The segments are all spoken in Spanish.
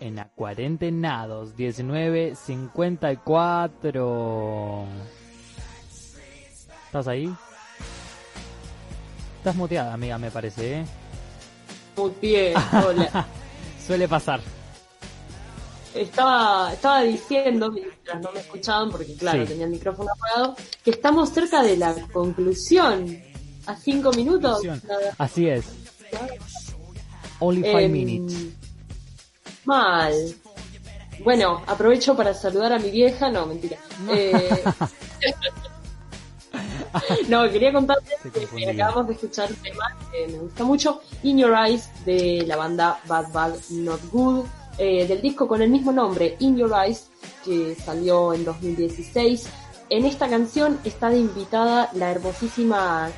en Acuarentenados 1954. ¿Estás ahí? Estás muteada, amiga, me parece, ¿eh? Mutié, hola. Suele pasar. Estaba, estaba diciendo, mientras no me escuchaban, porque claro, Sí. tenía el micrófono apagado, que estamos cerca de la conclusión. A cinco minutos. Nada. Así es. Only five Em, minutes. Mal. Bueno, aprovecho para saludar a mi vieja. No, mentira. Eh, no, quería contarles Estoy que acabamos de escuchar un tema que me gusta mucho, In Your Eyes, de la banda Bad Bad Not Good, eh, del disco con el mismo nombre, In Your Eyes, que salió en 2016. En esta canción está de invitada la hermosísima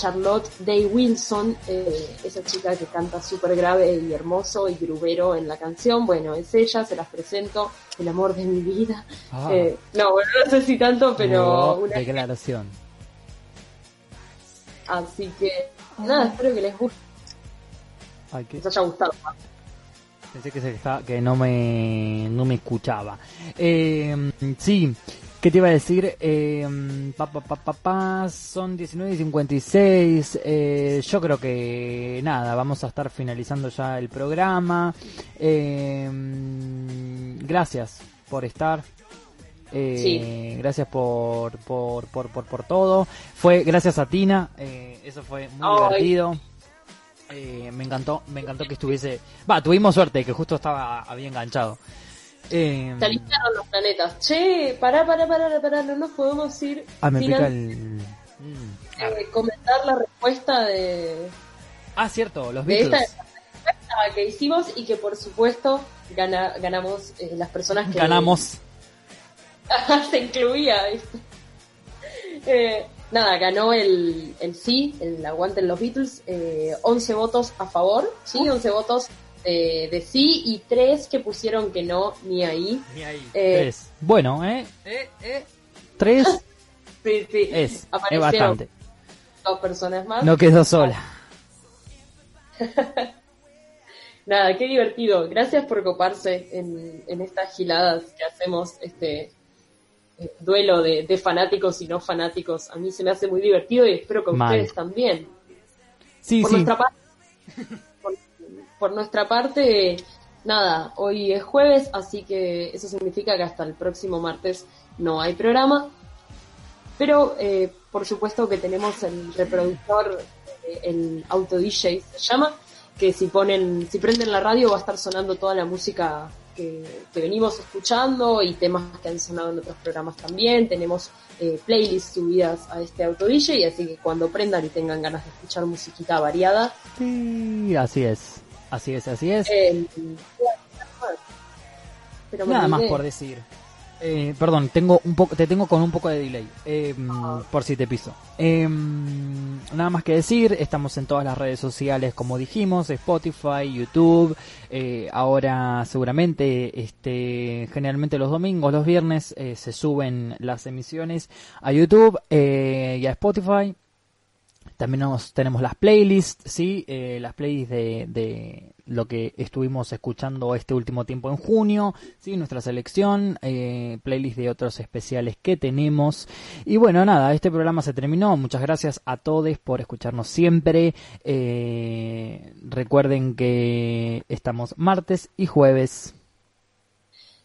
Charlotte Day Wilson, eh, esa chica que canta súper grave y hermoso y grubero en la canción. Bueno, es ella, se las presento, el amor de mi vida. Ah. Eh, no, bueno, no sé si tanto, pero Oh, una declaración. Así que nada, espero que les guste, Ay, ¿qué? les haya gustado. Pensé que, se está, que no me no me escuchaba. Eh, sí, ¿qué te iba a decir? Eh, pa, pa, pa, pa, pa, son 19 y 56. Eh, yo creo que nada, vamos a estar finalizando ya el programa. Eh, gracias por estar. Eh, Gracias por, por, por, por, por todo. Fue gracias a Tina. eh, eso fue muy divertido. Eh, me encantó, me encantó que estuviese. Va, tuvimos suerte que justo estaba había enganchado. Eh, Se alinearon los planetas. Che, pará, pará, pará, pará, no nos podemos ir ah, me sin pica antes, el. Eh, comentar la respuesta de, Ah, cierto, los de esta Beatles. respuesta que hicimos y que por supuesto gana, ganamos eh, las personas que Ganamos. se incluía. Eh, nada ganó el, el sí el aguante en los Beatles eh, 11 votos a favor sí 11 votos eh, de sí y 3 que pusieron que no ni ahí Eh, Tres. Bueno, ¿eh? Tres sí, sí. es, es bastante. dos personas más No quedó sola. Nada, qué divertido. Gracias por coparse en, en estas giladas que hacemos, este eh, duelo de, de fanáticos y no fanáticos. A mí se me hace muy divertido y espero que Mal. ustedes también. Sí, por sí. nuestra parte, por, nuestra parte, nada, hoy es jueves, así que eso significa que hasta el próximo martes no hay programa. Pero eh, por supuesto que tenemos el reproductor, eh, el auto DJ se llama, que si ponen, si prenden la radio va a estar sonando toda la música que, que venimos escuchando y temas que han sonado en otros programas también. Tenemos eh, playlists subidas a este auto DJ, así que cuando prendan y tengan ganas de escuchar musiquita variada, Sí, así es. Así es, así es. eh, pero Nada más por decir. Eh, perdón, tengo un poco, te tengo con un poco de delay, eh, mm, por si te piso. Eh, nada más que decir, estamos en todas las redes sociales, como dijimos, Spotify, YouTube. ahora, seguramente, este, generalmente los domingos, los viernes, eh, se suben las emisiones a YouTube eh, y a Spotify. También nos, tenemos las playlists, sí, eh, las playlists de, de lo que estuvimos escuchando este último tiempo en junio, sí, nuestra selección, eh, playlist de otros especiales que tenemos. Y bueno, nada, este programa se terminó. Muchas gracias a todos por escucharnos siempre. Eh, recuerden que estamos martes y jueves.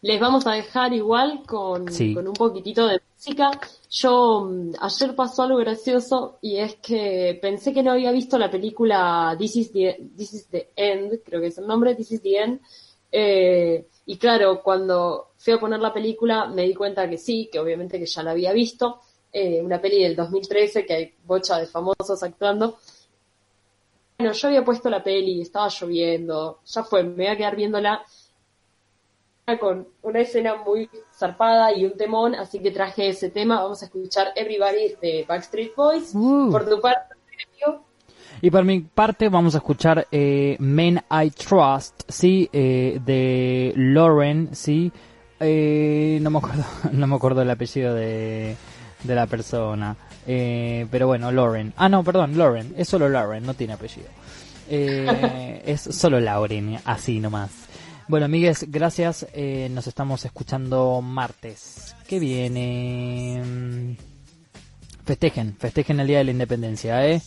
Les vamos a dejar igual con, Sí. con un poquitito de música. Yo mm, ayer pasó algo gracioso y es que pensé que no había visto la película This is the, This is the End, creo que es el nombre, This is the End. Eh, y claro, cuando fui a poner la película me di cuenta que sí, que obviamente que ya la había visto. Eh, una peli del 2013 que hay bocha de famosos actuando. Bueno, yo había puesto la peli, estaba lloviendo, ya fue, me voy a quedar viéndola con una escena muy zarpada y un temón, así que traje ese tema. Vamos a escuchar Everybody de Backstreet Boys. Uh. Por tu parte, Y por mi parte vamos a escuchar eh, Men I Trust, sí, eh, de Lauren, sí. Eh, no me acuerdo, no me acuerdo el apellido de, de la persona. Eh, pero bueno, Lauren. Ah, no, perdón, Lauren. Es solo Lauren, no tiene apellido. Eh, es solo Lauren, así nomás. Bueno, amigues, gracias. Eh, nos estamos escuchando martes. Que viene. Festejen, festejen el Día de la Independencia, ¿eh?